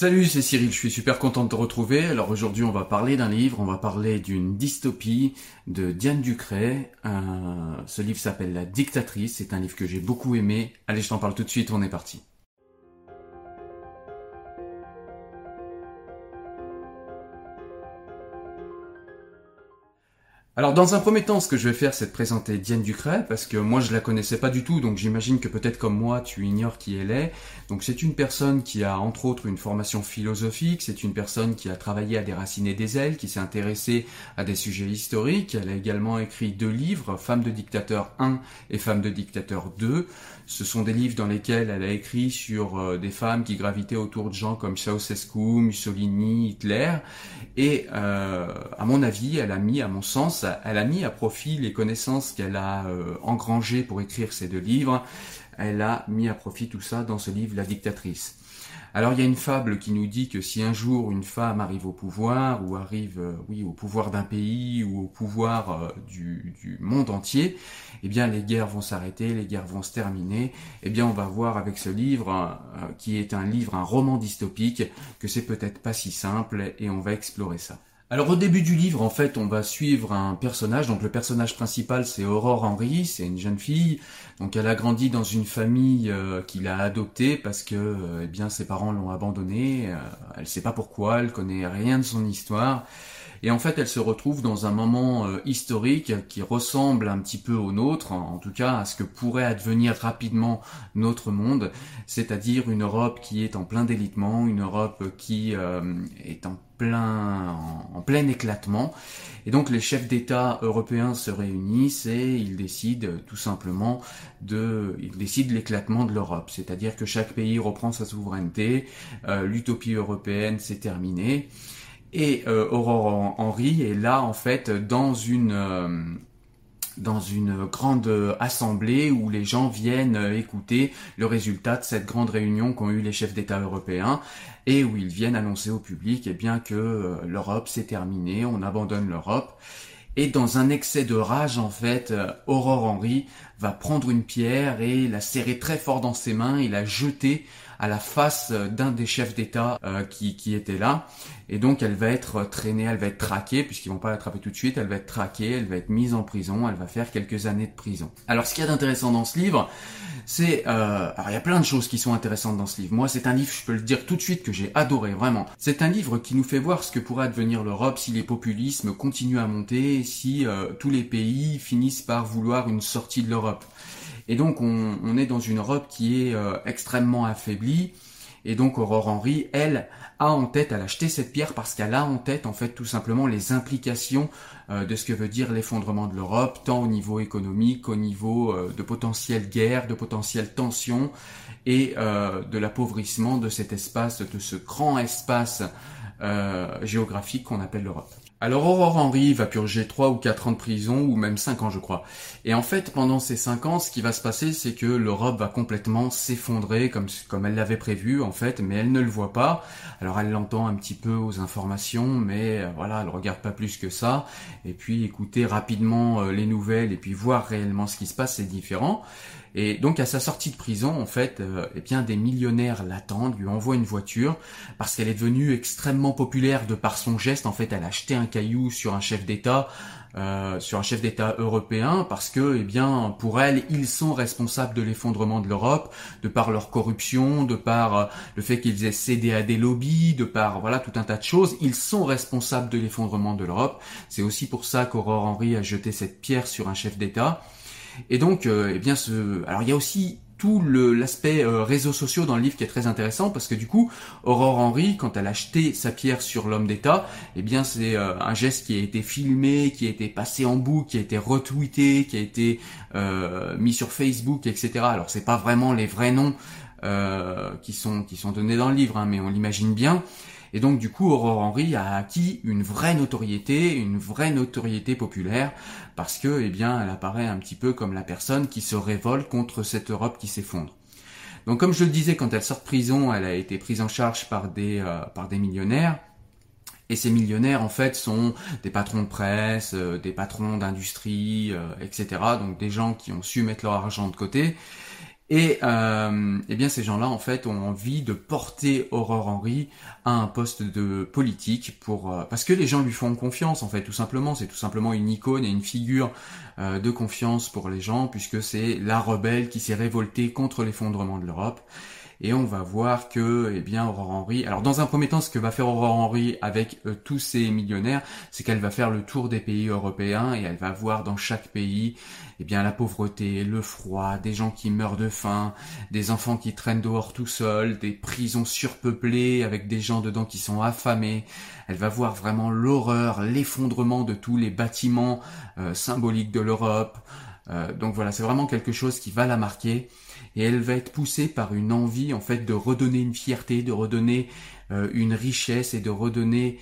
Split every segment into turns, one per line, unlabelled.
Salut, c'est Cyril, je suis super content de te retrouver. Alors aujourd'hui, on va parler d'un livre, on va parler d'une dystopie de Diane Ducret. Ce livre s'appelle La dictatrice, c'est un livre que j'ai beaucoup aimé. Allez, je t'en parle tout de suite, on est parti. Alors dans un premier temps, ce que je vais faire, c'est de présenter Diane Ducret, parce que moi je la connaissais pas du tout, donc j'imagine que peut-être comme moi, tu ignores qui elle est. Donc c'est une personne qui a entre autres une formation philosophique, c'est une personne qui a travaillé à déraciner des ailes, qui s'est intéressée à des sujets historiques. Elle a également écrit deux livres, Femme de dictateur 1 et Femme de dictateur 2. Ce sont des livres dans lesquels elle a écrit sur euh, des femmes qui gravitaient autour de gens comme Ceausescu, Mussolini, Hitler. Et euh, à mon avis, elle a mis, à mon sens, elle a mis à profit les connaissances qu'elle a euh, engrangées pour écrire ces deux livres. Elle a mis à profit tout ça dans ce livre La dictatrice. Alors il y a une fable qui nous dit que si un jour une femme arrive au pouvoir ou arrive euh, oui au pouvoir d'un pays ou au pouvoir euh, du, du, monde entier, eh bien les guerres vont s'arrêter, les guerres vont se terminer. Eh bien on va voir avec ce livre qui est un livre, un roman dystopique, que c'est peut-être pas si simple et on va explorer ça. Alors au début du livre, en fait, on va suivre un personnage. Donc le personnage principal, c'est Aurore Henry, c'est une jeune fille. Donc elle a grandi dans une famille euh, qu'il a adoptée parce que, euh, eh bien, ses parents l'ont abandonnée. Euh, elle sait pas pourquoi, elle connaît rien de son histoire. Et en fait, elle se retrouve dans un moment euh, historique qui ressemble un petit peu au nôtre, en tout cas à ce que pourrait advenir rapidement notre monde, c'est-à-dire une Europe qui est en plein délitement, une Europe qui euh, est en plein, en, plein éclatement. Et donc les chefs d'État européens se réunissent et ils décident tout simplement de, ils décident l'éclatement de l'Europe. C'est-à-dire que chaque pays reprend sa souveraineté, euh, l'utopie européenne s'est terminée. Et euh, Aurore Henry est là en fait dans une euh, dans une grande assemblée où les gens viennent écouter le résultat de cette grande réunion qu'ont eu les chefs d'État européens et où ils viennent annoncer au public eh bien que euh, l'Europe s'est terminée, on abandonne l'Europe. Et dans un excès de rage, en fait, Aurore Henry va prendre une pierre et la serrer très fort dans ses mains et la jeter à la face d'un des chefs d'État euh, qui, qui était là. Et donc elle va être traînée, elle va être traquée, puisqu'ils vont pas l'attraper tout de suite, elle va être traquée, elle va être mise en prison, elle va faire quelques années de prison. Alors ce qu'il y a d'intéressant dans ce livre, c'est... Euh, alors il y a plein de choses qui sont intéressantes dans ce livre. Moi c'est un livre, je peux le dire tout de suite, que j'ai adoré, vraiment. C'est un livre qui nous fait voir ce que pourrait advenir l'Europe si les populismes continuent à monter, si euh, tous les pays finissent par vouloir une sortie de l'Europe. Et donc on, est dans une Europe qui est euh, extrêmement affaiblie. Et donc Aurore Henry, elle, a en tête, elle a acheté cette pierre parce qu'elle a en tête en fait tout simplement les implications euh, de ce que veut dire l'effondrement de l'Europe, tant au niveau économique, au niveau euh, de potentielle guerre, de potentielle tension et de l'appauvrissement de cet espace, de ce grand espace géographique qu'on appelle l'Europe. Alors Aurore Henry va purger 3 ou 4 ans de prison, ou même 5 ans je crois. Et en fait, pendant ces 5 ans, ce qui va se passer, c'est que l'Europe va complètement s'effondrer comme, elle l'avait prévu en fait, mais elle ne le voit pas. Alors elle l'entend un petit peu aux informations, mais euh, voilà, elle regarde pas plus que ça. Et puis écouter rapidement euh, les nouvelles et puis voir réellement ce qui se passe, c'est différent. Et donc à sa sortie de prison, en fait, euh, eh bien des millionnaires l'attendent, lui envoient une voiture parce qu'elle est devenue extrêmement populaire de par son geste. En fait, elle a acheté un caillou sur un chef d'État, euh, sur un chef d'État européen parce que, eh bien, pour elle, ils sont responsables de l'effondrement de l'Europe, de par leur corruption, de par euh, le fait qu'ils aient cédé à des lobbies, de par voilà tout un tas de choses. Ils sont responsables de l'effondrement de l'Europe. C'est aussi pour ça qu'Aurore Henry a jeté cette pierre sur un chef d'État. Et donc, euh, eh bien, ce... alors il y a aussi tout l'aspect euh, réseaux sociaux dans le livre qui est très intéressant parce que du coup, Aurore Henry, quand elle a acheté sa pierre sur l'homme d'État, eh bien c'est euh, un geste qui a été filmé, qui a été passé en boucle, qui a été retweeté, qui a été mis sur Facebook, etc. Alors c'est pas vraiment les vrais noms qui sont qui sont donnés dans le livre, hein, mais on l'imagine bien. Et donc du coup, Aurore Henry a acquis une vraie notoriété, une vraie notoriété populaire, parce que, eh bien, elle apparaît un petit peu comme la personne qui se révolte contre cette Europe qui s'effondre. Donc comme je le disais, quand elle sort de prison, elle a été prise en charge par des, euh, par des millionnaires. Et ces millionnaires, en fait, sont des patrons de presse, euh, des patrons d'industrie, euh, etc. Donc des gens qui ont su mettre leur argent de côté et euh, eh bien ces gens-là en fait ont envie de porter Aurore Henry à un poste de politique pour euh, parce que les gens lui font confiance en fait tout simplement. C'est tout simplement une icône et une figure euh, de confiance pour les gens puisque c'est la rebelle qui s'est révoltée contre l'effondrement de l'Europe et on va voir que, eh bien, Aurore Henry. Alors, dans un premier temps, ce que va faire Aurore Henry avec euh, tous ces millionnaires, c'est qu'elle va faire le tour des pays européens et elle va voir dans chaque pays, eh bien, la pauvreté, le froid, des gens qui meurent de faim, des enfants qui traînent dehors tout seuls, des prisons surpeuplées avec des gens dedans qui sont affamés. Elle va voir vraiment l'horreur, l'effondrement de tous les bâtiments euh, symboliques de l'Europe. Euh, donc voilà, c'est vraiment quelque chose qui va la marquer et elle va être poussée par une envie en fait de redonner une fierté, de redonner euh, une richesse et de redonner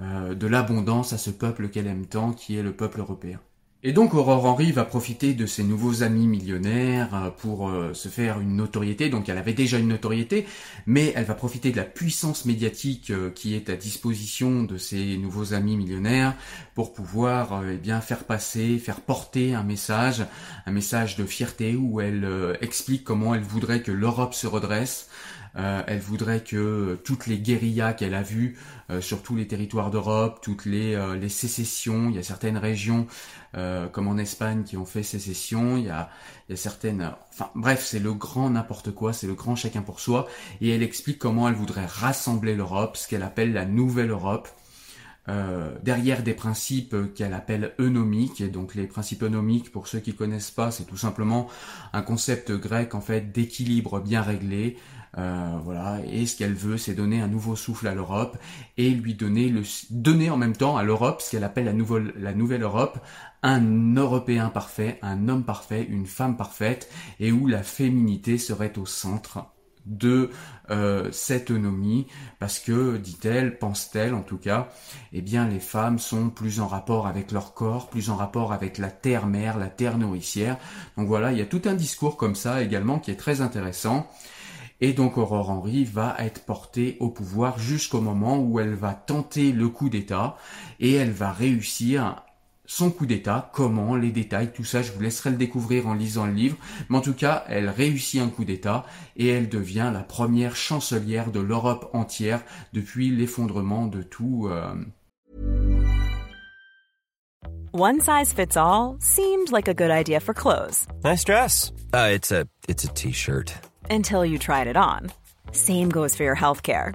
euh, de l'abondance à ce peuple qu'elle aime tant, qui est le peuple européen. Et donc Aurore Henry va profiter de ses nouveaux amis millionnaires euh, pour euh, se faire une notoriété. Donc elle avait déjà une notoriété, mais elle va profiter de la puissance médiatique euh, qui est à disposition de ses nouveaux amis millionnaires pour pouvoir eh bien faire passer, faire porter un message, un message de fierté où elle explique comment elle voudrait que l'Europe se redresse, euh, elle voudrait que toutes les guérillas qu'elle a vues euh, sur tous les territoires d'Europe, toutes les, euh, sécessions, il y a certaines régions comme en Espagne qui ont fait sécession, il y a, il y a certaines... Enfin bref, c'est le grand n'importe quoi, c'est le grand chacun pour soi, et elle explique comment elle voudrait rassembler l'Europe, ce qu'elle appelle la nouvelle Europe. Euh, derrière des principes qu'elle appelle eunomiques. Et donc les principes eunomiques, pour ceux qui connaissent pas, c'est tout simplement un concept grec en fait d'équilibre bien réglé, euh, voilà, et ce qu'elle veut, c'est donner un nouveau souffle à l'Europe et lui donner le donner en même temps à l'Europe ce qu'elle appelle la nouvelle la nouvelle Europe, un Européen parfait, un homme parfait, une femme parfaite, et où la féminité serait au centre de euh, cette autonomie parce que dit-elle pense-t-elle en tout cas eh bien les femmes sont plus en rapport avec leur corps plus en rapport avec la terre mère la terre nourricière. Donc voilà il y a tout un discours comme ça également qui est très intéressant. Et donc Aurore Henry va être portée au pouvoir jusqu'au moment où elle va tenter le coup d'État et elle va réussir son coup d'État, comment, les détails, tout ça, je vous laisserai le découvrir en lisant le livre. Mais en tout cas, elle réussit un coup d'État et elle devient la première chancelière de l'Europe entière depuis l'effondrement de tout. Euh...
One size fits all seemed like a good idea for clothes.
Nice dress. Uh, it's a it's a t-shirt.
until you tried it on. Same goes for your healthcare.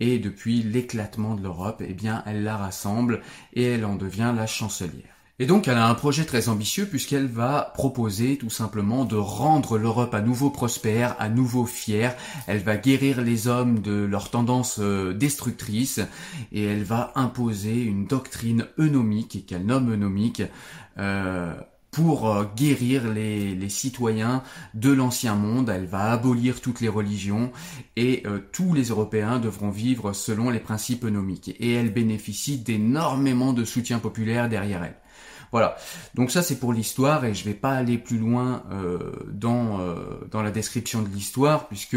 et depuis l'éclatement de l'Europe, eh bien, elle la rassemble et elle en devient la chancelière. Et donc elle a un projet très ambitieux puisqu'elle va proposer tout simplement de rendre l'Europe à nouveau prospère, à nouveau fière. Elle va guérir les hommes de leurs tendances euh, destructrices et elle va imposer une doctrine eunomique qu'elle nomme eunomique. Euh, pour euh, guérir les, citoyens de l'ancien monde. Elle va abolir toutes les religions et tous les Européens devront vivre selon les principes eunomiques. Et elle bénéficie d'énormément de soutien populaire derrière elle. Voilà. Donc ça c'est pour l'histoire et je vais pas aller plus loin euh, euh, dans la description de l'histoire puisque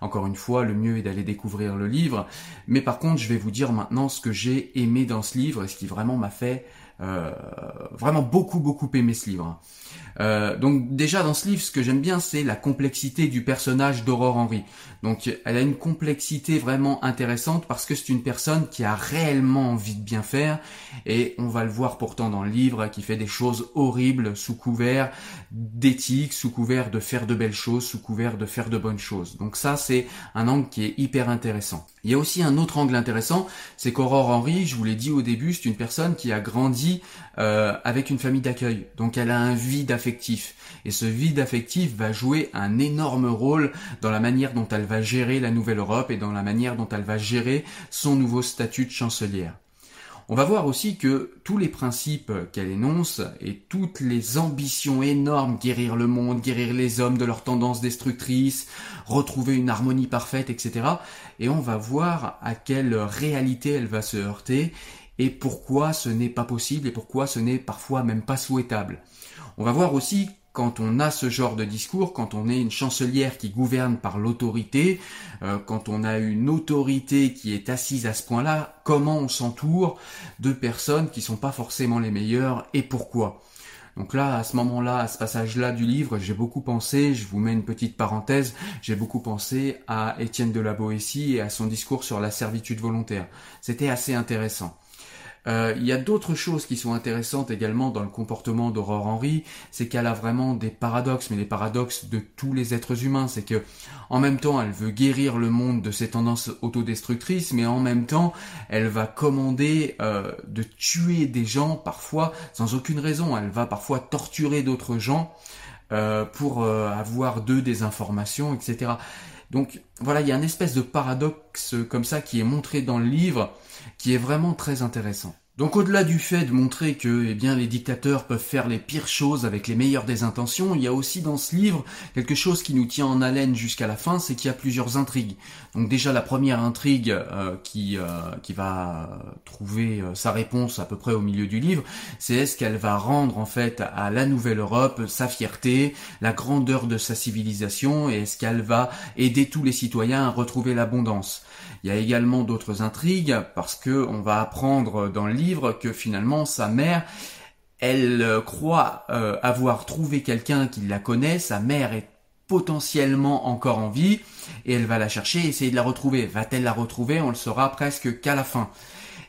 encore une fois le mieux est d'aller découvrir le livre. Mais par contre je vais vous dire maintenant ce que j'ai aimé dans ce livre et ce qui vraiment m'a fait euh, vraiment beaucoup beaucoup aimé ce livre. Euh, donc déjà dans ce livre, ce que j'aime bien, c'est la complexité du personnage d'Aurore Henry. Donc elle a une complexité vraiment intéressante parce que c'est une personne qui a réellement envie de bien faire et on va le voir pourtant dans le livre qui fait des choses horribles sous couvert d'éthique, sous couvert de faire de belles choses, sous couvert de faire de bonnes choses. Donc ça c'est un angle qui est hyper intéressant. Il y a aussi un autre angle intéressant, c'est qu'Aurore Henry, je vous l'ai dit au début, c'est une personne qui a grandi euh, avec une famille d'accueil. Donc elle a un vide affectif. Et ce vide affectif va jouer un énorme rôle dans la manière dont elle va gérer la nouvelle Europe et dans la manière dont elle va gérer son nouveau statut de chancelière. On va voir aussi que tous les principes qu'elle énonce et toutes les ambitions énormes, guérir le monde, guérir les hommes de leurs tendances destructrices, retrouver une harmonie parfaite, etc. Et on va voir à quelle réalité elle va se heurter et pourquoi ce n'est pas possible et pourquoi ce n'est parfois même pas souhaitable. On va voir aussi quand on a ce genre de discours, quand on est une chancelière qui gouverne par l'autorité, euh, quand on a une autorité qui est assise à ce point-là, comment on s'entoure de personnes qui sont pas forcément les meilleures et pourquoi? Donc là, à ce moment-là, à ce passage-là du livre, j'ai beaucoup pensé, je vous mets une petite parenthèse, j'ai beaucoup pensé à Étienne de la Boétie et à son discours sur la servitude volontaire. C'était assez intéressant. Euh, il y a d'autres choses qui sont intéressantes également dans le comportement d'Aurore Henry, c'est qu'elle a vraiment des paradoxes, mais les paradoxes de tous les êtres humains, c'est que en même temps elle veut guérir le monde de ses tendances autodestructrices, mais en même temps elle va commander euh, de tuer des gens parfois sans aucune raison, elle va parfois torturer d'autres gens euh, pour avoir d'eux des informations, etc. Donc voilà, il y a une espèce de paradoxe comme ça qui est montré dans le livre qui est vraiment très intéressant. Donc au-delà du fait de montrer que eh bien les dictateurs peuvent faire les pires choses avec les meilleures des intentions, il y a aussi dans ce livre quelque chose qui nous tient en haleine jusqu'à la fin, c'est qu'il y a plusieurs intrigues. Donc déjà la première intrigue euh, qui euh, qui va trouver euh, sa réponse à peu près au milieu du livre, c'est est-ce qu'elle va rendre en fait à la nouvelle Europe sa fierté, la grandeur de sa civilisation et est-ce qu'elle va aider tous les citoyens à retrouver l'abondance? Il y a également d'autres intrigues parce que on va apprendre dans le livre que finalement sa mère elle euh, croit euh, avoir trouvé quelqu'un qui la connaît, sa mère est potentiellement encore en vie et elle va la chercher essayer de la retrouver. Va-t-elle la retrouver? On le saura presque qu'à la fin.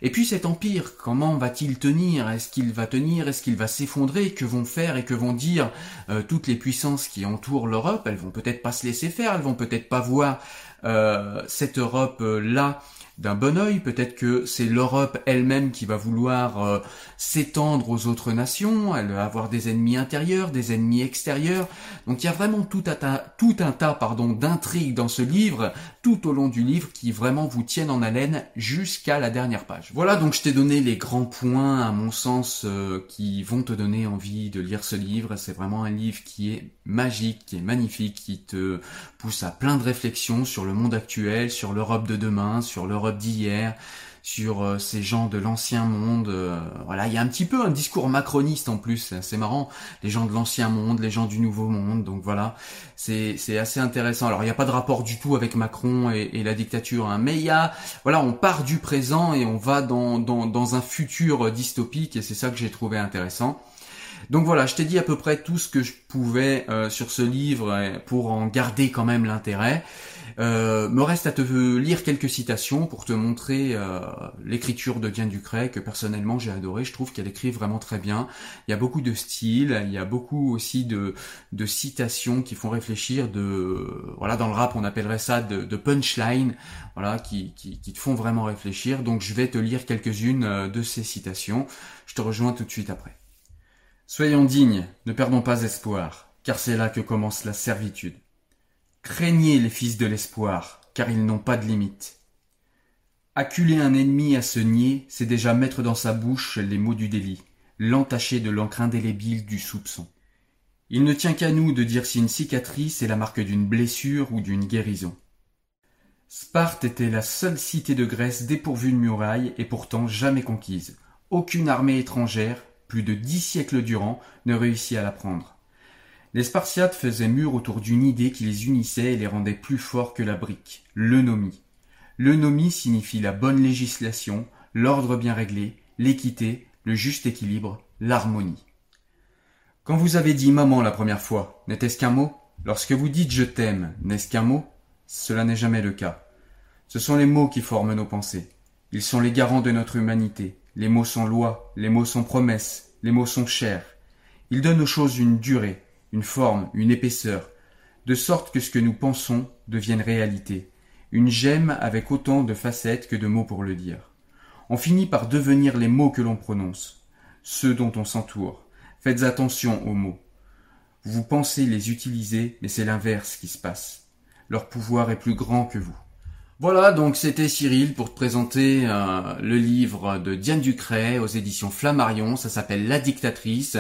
Et puis cet empire, comment va-t-il tenir? Est-ce qu'il va tenir? Est-ce qu'il va s'effondrer? Que vont faire et que vont dire euh, toutes les puissances qui entourent l'Europe? Elles vont peut-être pas se laisser faire, elles vont peut-être pas voir euh, cette Europe-là d'un bon oeil. Peut-être que c'est l'Europe elle-même qui va vouloir euh, s'étendre aux autres nations, elle va avoir des ennemis intérieurs, des ennemis extérieurs. Donc il y a vraiment tout un tas, tout un tas pardon, d'intrigues dans ce livre, tout au long du livre, qui vraiment vous tiennent en haleine jusqu'à la dernière page. Voilà, donc je t'ai donné les grands points, à mon sens, euh, qui vont te donner envie de lire ce livre. C'est vraiment un livre qui est magique, qui est magnifique, qui te pousse à plein de réflexions sur le monde actuel, sur l'Europe de demain, sur l'Europe d'hier, sur euh, ces gens de l'ancien monde. Euh, voilà, il y a un petit peu un discours macroniste en plus, c'est marrant. Les gens de l'ancien monde, les gens du nouveau monde. Donc voilà, c'est assez intéressant. Alors il n'y a pas de rapport du tout avec Macron et, la dictature, hein, mais il y voilà, on part du présent et on va dans, un futur dystopique et c'est ça que j'ai trouvé intéressant. Donc voilà, je t'ai dit à peu près tout ce que je pouvais euh, sur ce livre pour en garder quand même l'intérêt. Euh, me reste à te lire quelques citations pour te montrer euh, l'écriture de Diane Ducret que personnellement j'ai adoré. Je trouve qu'elle écrit vraiment très bien. Il y a beaucoup de style, il y a beaucoup aussi de, citations qui font réfléchir. De voilà, dans le rap on appellerait ça de, punchline, voilà, qui, qui, te font vraiment réfléchir. Donc je vais te lire quelques-unes euh, de ces citations. Je te rejoins tout de suite après. Soyons dignes, ne perdons pas espoir, car c'est là que commence la servitude. Craignez les fils de l'espoir, car ils n'ont pas de limite. Acculer un ennemi à se nier, c'est déjà mettre dans sa bouche les mots du délit, l'entacher de l'encre indélébile du soupçon. Il ne tient qu'à nous de dire si une cicatrice est la marque d'une blessure ou d'une guérison. Sparte était la seule cité de Grèce dépourvue de murailles et pourtant jamais conquise. Aucune armée étrangère, plus de dix siècles durant, ne réussit à la prendre. Les Spartiates faisaient mur autour d'une idée qui les unissait et les rendait plus forts que la brique, l'eunomie. L'eunomie signifie la bonne législation, l'ordre bien réglé, l'équité, le juste équilibre, l'harmonie. Quand vous avez dit maman la première fois, n'était-ce qu'un mot? Lorsque vous dites je t'aime, n'est-ce qu'un mot? Cela n'est jamais le cas. Ce sont les mots qui forment nos pensées. Ils sont les garants de notre humanité. Les mots sont lois, les mots sont promesses, les mots sont chers. Ils donnent aux choses une durée, une forme, une épaisseur, de sorte que ce que nous pensons devienne réalité, une gemme avec autant de facettes que de mots pour le dire. On finit par devenir les mots que l'on prononce, ceux dont on s'entoure. Faites attention aux mots. Vous pensez les utiliser, mais c'est l'inverse qui se passe. Leur pouvoir est plus grand que vous. Voilà, donc c'était Cyril pour te présenter euh, le livre de Diane Ducret aux éditions Flammarion, ça s'appelle La dictatrice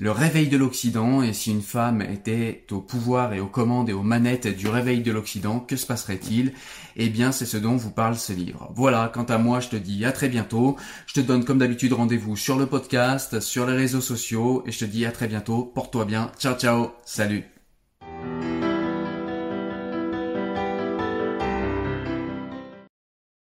le réveil de l'Occident, et si une femme était au pouvoir et aux commandes et aux manettes du réveil de l'Occident, que se passerait-il? Eh bien, c'est ce dont vous parle ce livre. Voilà, quant à moi, je te dis à très bientôt. Je te donne comme d'habitude rendez-vous sur le podcast, sur les réseaux sociaux, et je te dis à très bientôt. Porte-toi bien. Ciao, ciao. Salut.